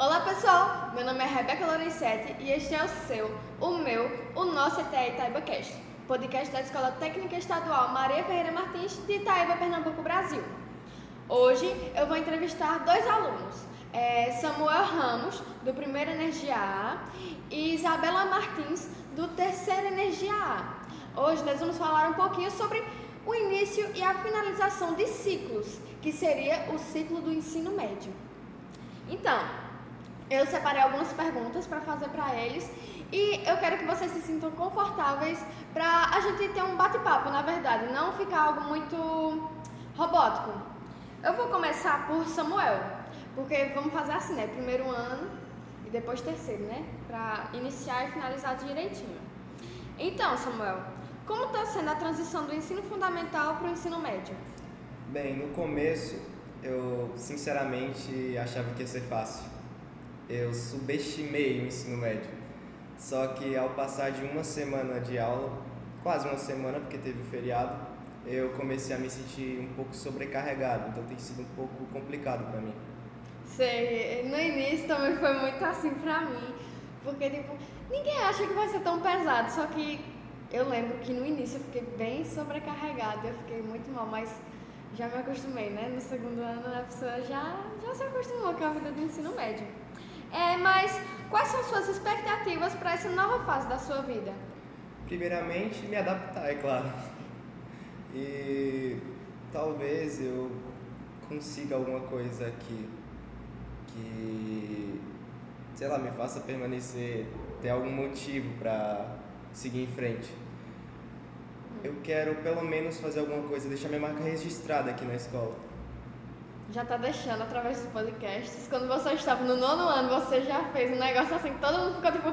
Olá pessoal, meu nome é Rebeca Lorenzetti e este é o seu, o meu, o nosso ETE Itaiba Cast, podcast da Escola Técnica Estadual Maria Ferreira Martins de Itaiba, Pernambuco, Brasil. Hoje eu vou entrevistar dois alunos, é Samuel Ramos, do primeiro Energia A, e Isabela Martins, do terceiro Energia A. Hoje nós vamos falar um pouquinho sobre o início e a finalização de ciclos, que seria o ciclo do ensino médio. Então, eu separei algumas perguntas para fazer para eles e eu quero que vocês se sintam confortáveis para a gente ter um bate-papo, na verdade, não ficar algo muito robótico. Eu vou começar por Samuel, porque vamos fazer assim, né? Primeiro ano e depois terceiro, né? Para iniciar e finalizar direitinho. Então, Samuel, como está sendo a transição do ensino fundamental para o ensino médio? Bem, no começo eu sinceramente achava que ia ser fácil. Eu subestimei o ensino médio. Só que ao passar de uma semana de aula, quase uma semana porque teve o feriado, eu comecei a me sentir um pouco sobrecarregado, então tem sido um pouco complicado para mim. Sei, no início também foi muito assim pra mim, porque tipo, ninguém acha que vai ser tão pesado, só que eu lembro que no início eu fiquei bem sobrecarregada, eu fiquei muito mal, mas já me acostumei, né? No segundo ano a pessoa já, já se acostumou com a vida do ensino médio. É, mas quais são suas expectativas para essa nova fase da sua vida? Primeiramente, me adaptar, é claro. E talvez eu consiga alguma coisa aqui que, sei lá, me faça permanecer, ter algum motivo para seguir em frente. Eu quero pelo menos fazer alguma coisa, deixar minha marca registrada aqui na escola. Já tá deixando através dos podcasts. Quando você estava no nono ano, você já fez um negócio assim, todo mundo ficou tipo,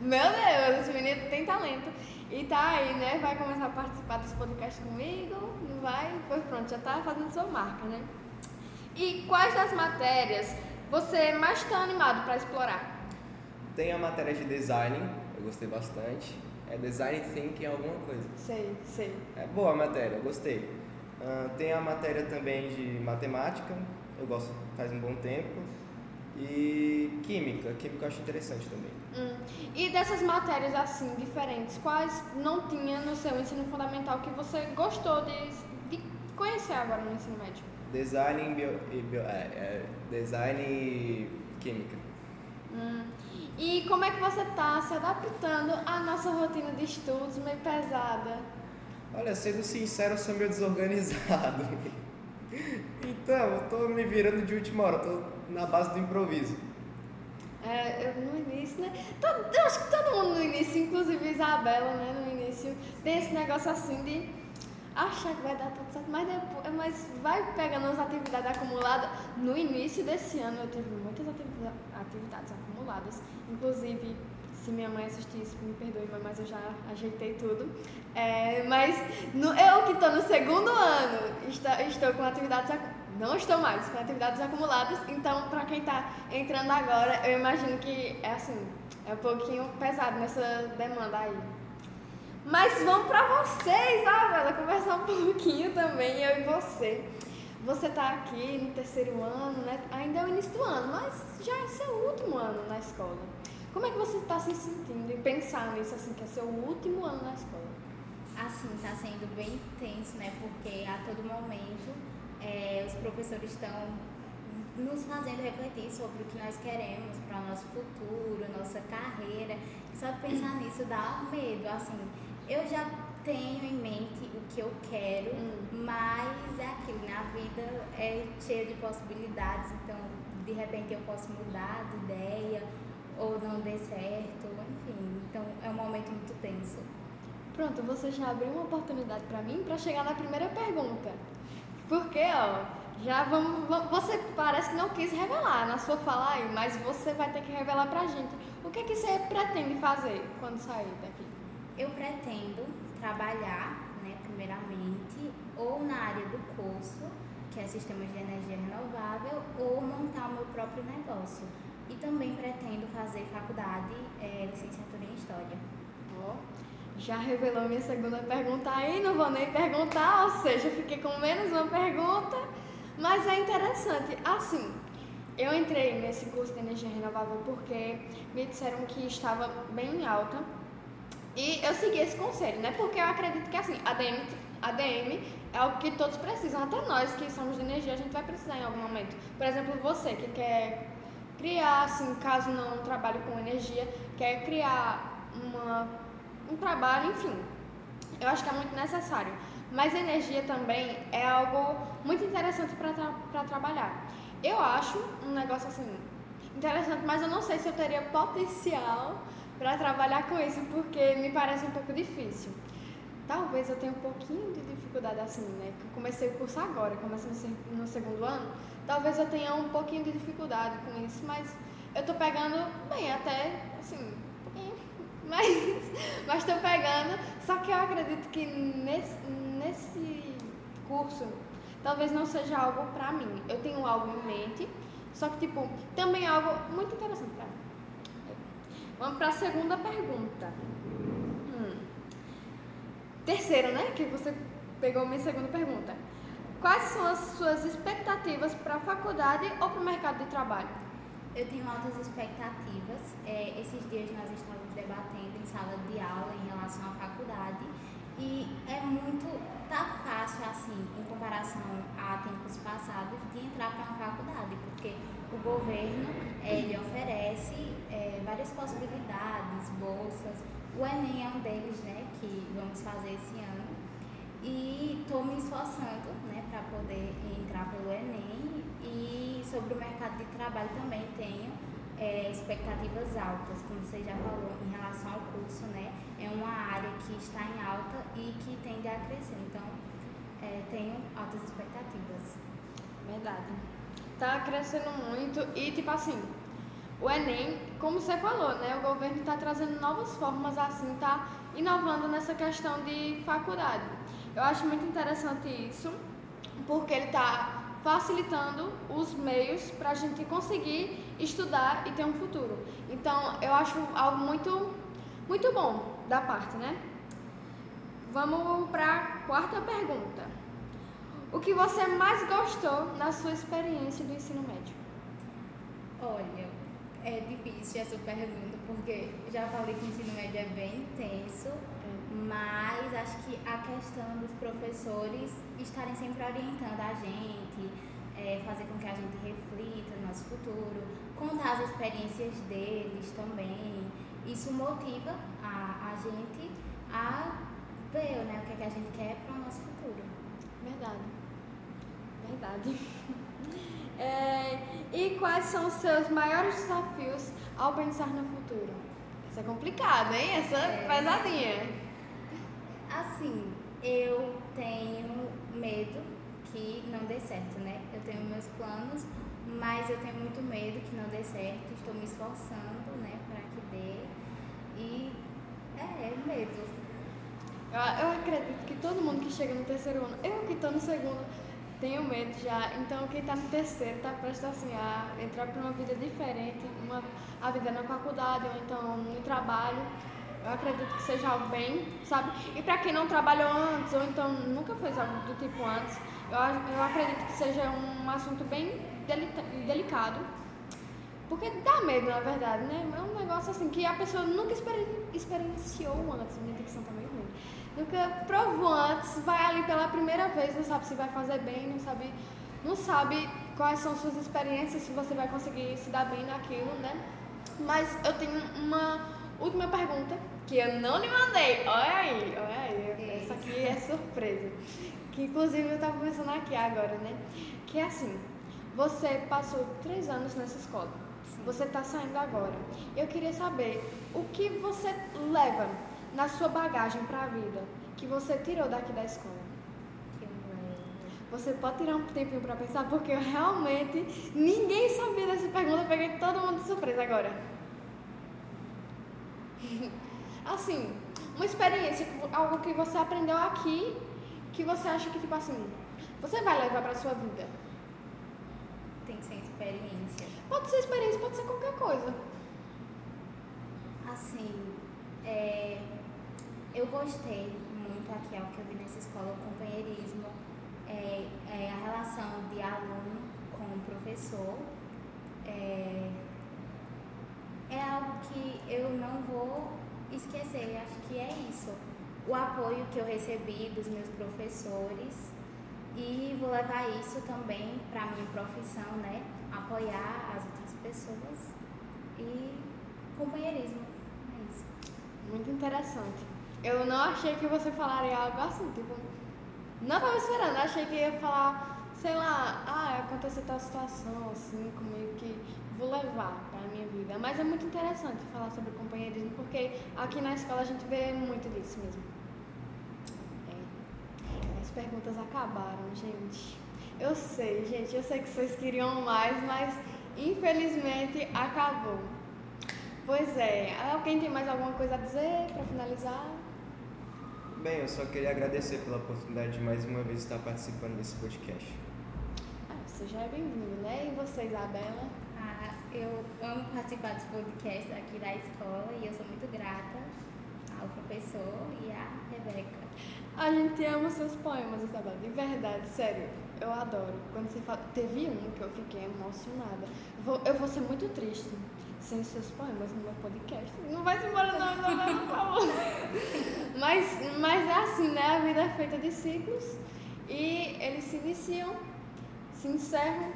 meu Deus, esse menino tem talento. E tá aí, né? Vai começar a participar dos podcasts comigo, não vai? Pois pronto, já tá fazendo sua marca, né? E quais das matérias você mais está animado para explorar? Tem a matéria de design, eu gostei bastante. É design thinking alguma coisa. Sei, sei. É boa a matéria, eu gostei. Uh, tem a matéria também de matemática, eu gosto faz um bom tempo. E química, química eu acho interessante também. Hum. E dessas matérias assim, diferentes, quais não tinha no seu ensino fundamental que você gostou de, de conhecer agora no ensino médio? Design e, bio, e bio, é, é, design e química. Hum. E como é que você está se adaptando à nossa rotina de estudos meio pesada? Olha, sendo sincero, eu sou meio desorganizado. então, eu tô me virando de última hora, tô na base do improviso. É, eu, no início, né? Todo, eu acho que todo mundo no início, inclusive Isabela, né? No início, tem esse negócio assim de achar que vai dar tudo certo, mas, depois, mas vai pegando as atividades acumuladas. No início desse ano eu tive muitas atividades acumuladas, inclusive se minha mãe assistir isso, me perdoe, mas eu já ajeitei tudo. É, mas no, eu que estou no segundo ano, estou, estou com atividades não estou mais com atividades acumuladas, então para quem está entrando agora, eu imagino que é assim, é um pouquinho pesado nessa demanda aí. Mas vamos para vocês, Isabela, conversar um pouquinho também, eu e você. Você está aqui no terceiro ano, né? Ainda é o início do ano, mas já é seu último ano na escola. Como é que você está se sentindo em pensar nisso, assim, que é seu último ano na escola? Assim, está sendo bem intenso, né? Porque a todo momento é, os professores estão nos fazendo refletir sobre o que nós queremos para o nosso futuro, nossa carreira. Só pensar nisso dá medo, assim eu já tenho em mente o que eu quero, hum. mas é aquilo, na vida é cheia de possibilidades, então de repente eu posso mudar de ideia ou não dê certo, enfim. Então é um momento muito tenso. Pronto, você já abriu uma oportunidade para mim para chegar na primeira pergunta. Porque, ó, já vamos, Você parece que não quis revelar na sua fala aí, mas você vai ter que revelar pra gente. O que, é que você pretende fazer quando sair daqui? Eu pretendo trabalhar, né, primeiramente, ou na área do curso, que é sistemas de energia renovável, ou montar o meu próprio negócio. E também pretendo fazer faculdade, é, licenciatura em História. Oh, já revelou minha segunda pergunta aí, não vou nem perguntar, ou seja, fiquei com menos uma pergunta, mas é interessante. Assim, eu entrei nesse curso de energia renovável porque me disseram que estava bem alta e eu segui esse conselho, né? Porque eu acredito que assim, ADM, ADM é algo que todos precisam, até nós que somos de energia, a gente vai precisar em algum momento. Por exemplo, você que quer criar, assim, caso não trabalhe com energia, quer criar uma, um trabalho, enfim, eu acho que é muito necessário. Mas energia também é algo muito interessante para tra trabalhar. Eu acho um negócio assim interessante, mas eu não sei se eu teria potencial para trabalhar com isso, porque me parece um pouco difícil. Talvez eu tenha um pouquinho de dificuldade assim, né? Que eu comecei o curso agora, comecei no segundo ano. Talvez eu tenha um pouquinho de dificuldade com isso, mas eu tô pegando bem, até assim, um pouquinho. Mas, mas tô pegando. Só que eu acredito que nesse, nesse curso talvez não seja algo pra mim. Eu tenho algo em mente, só que tipo, também é algo muito interessante pra mim. Vamos para a segunda pergunta. Terceira, né? Que você pegou minha segunda pergunta. Quais são as suas expectativas para a faculdade ou para o mercado de trabalho? Eu tenho altas expectativas. É, esses dias nós estávamos debatendo em sala de aula em relação à faculdade e é muito, tá fácil assim, em comparação a tempos passados, de entrar para uma faculdade, porque o governo ele oferece é, várias possibilidades, bolsas. O Enem é um deles, né, que vamos fazer esse ano. E estou me esforçando, né, para poder entrar pelo Enem. E sobre o mercado de trabalho também tenho é, expectativas altas, como você já falou, em relação ao curso, né? É uma área que está em alta e que tende a crescer. Então, é, tenho altas expectativas. Verdade tá crescendo muito e tipo assim, o Enem, como você falou, né, o governo está trazendo novas formas assim, tá inovando nessa questão de faculdade. Eu acho muito interessante isso, porque ele está facilitando os meios para a gente conseguir estudar e ter um futuro. Então, eu acho algo muito, muito bom da parte, né? Vamos para a quarta pergunta. O que você mais gostou na sua experiência do ensino médio? Olha, é difícil essa pergunta, porque já falei que o ensino médio é bem intenso, mas acho que a questão dos professores estarem sempre orientando a gente, é, fazer com que a gente reflita no nosso futuro, contar as experiências deles também, isso motiva a, a gente a ver né, o que, é que a gente quer para o nosso futuro. Verdade. Verdade. É, e quais são os seus maiores desafios ao pensar no futuro? Isso é complicado, hein? Essa é pesadinha. Assim, eu tenho medo que não dê certo, né? Eu tenho meus planos, mas eu tenho muito medo que não dê certo. Estou me esforçando, né, para que dê. E é, é medo. Eu, eu acredito que todo mundo que chega no terceiro ano, eu que estou no segundo, tenho medo já. Então, quem está no terceiro está prestes assim, a entrar para uma vida diferente, uma, a vida na faculdade ou então no trabalho. Eu acredito que seja algo bem, sabe? E para quem não trabalhou antes ou então nunca fez algo do tipo antes, eu, eu acredito que seja um assunto bem delicado. Porque dá medo, na verdade, né? É um negócio assim que a pessoa nunca experienciou antes. Minha dicção tá ruim nunca provou antes, vai ali pela primeira vez, não sabe se vai fazer bem, não sabe, não sabe quais são suas experiências, se você vai conseguir se dar bem naquilo, né? Mas eu tenho uma última pergunta que eu não lhe mandei. Olha aí, olha aí, essa aqui é surpresa. Que inclusive eu tava pensando aqui agora, né? Que é assim, você passou três anos nessa escola. Você está saindo agora. Eu queria saber o que você leva na sua bagagem para a vida que você tirou daqui da escola? Você pode tirar um tempinho para pensar, porque eu realmente ninguém sabia dessa pergunta, eu peguei todo mundo de surpresa agora. assim, uma experiência, algo que você aprendeu aqui, que você acha que, tipo assim, você vai levar para sua vida. Tem que ser experiência. Pode ser experiência, pode ser qualquer coisa. Assim, é, eu gostei muito aqui, é o que eu vi nessa escola, o companheirismo, é, é a relação de aluno com o professor é, é algo que eu não vou esquecer. Acho que é isso. O apoio que eu recebi dos meus professores e vou levar isso também para minha profissão, né? Apoiar as outras pessoas e companheirismo. É isso. Muito interessante. Eu não achei que você falaria algo assim, tipo. Não estava esperando, achei que ia falar, sei lá, ah, aconteceu tal situação, assim, comigo que vou levar para a minha vida. Mas é muito interessante falar sobre companheirismo, porque aqui na escola a gente vê muito disso mesmo. É. As perguntas acabaram, gente. Eu sei, gente, eu sei que vocês queriam mais, mas infelizmente acabou. Pois é, alguém tem mais alguma coisa a dizer para finalizar? Bem, eu só queria agradecer pela oportunidade de mais uma vez estar participando desse podcast. Ah, você já é bem-vindo, né? E você, Isabela? Ah, eu amo participar dos podcasts aqui da escola e eu sou muito grata ao professor e à Rebeca. A gente ama seus poemas, Isabela, de verdade, sério. Eu adoro. Quando você fala. Teve um que eu fiquei emocionada. Vou, eu vou ser muito triste sem seus poemas no meu podcast. Não vai se embora, não, não, não, por favor. mas, mas é assim, né? A vida é feita de ciclos e eles se iniciam, se encerram.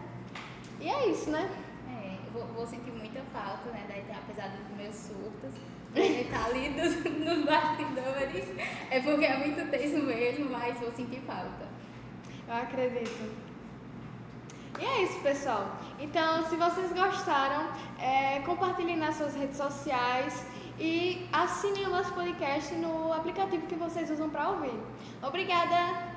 E é isso, né? É, vou, vou sentir muita falta, né? Daí, apesar dos meus surtos, ele tá ali dos, nos bastidores. É porque é muito tenso mesmo, mas vou sentir falta. Eu acredito. E é isso, pessoal. Então, se vocês gostaram, é, compartilhem nas suas redes sociais e assinem o nosso podcast no aplicativo que vocês usam para ouvir. Obrigada!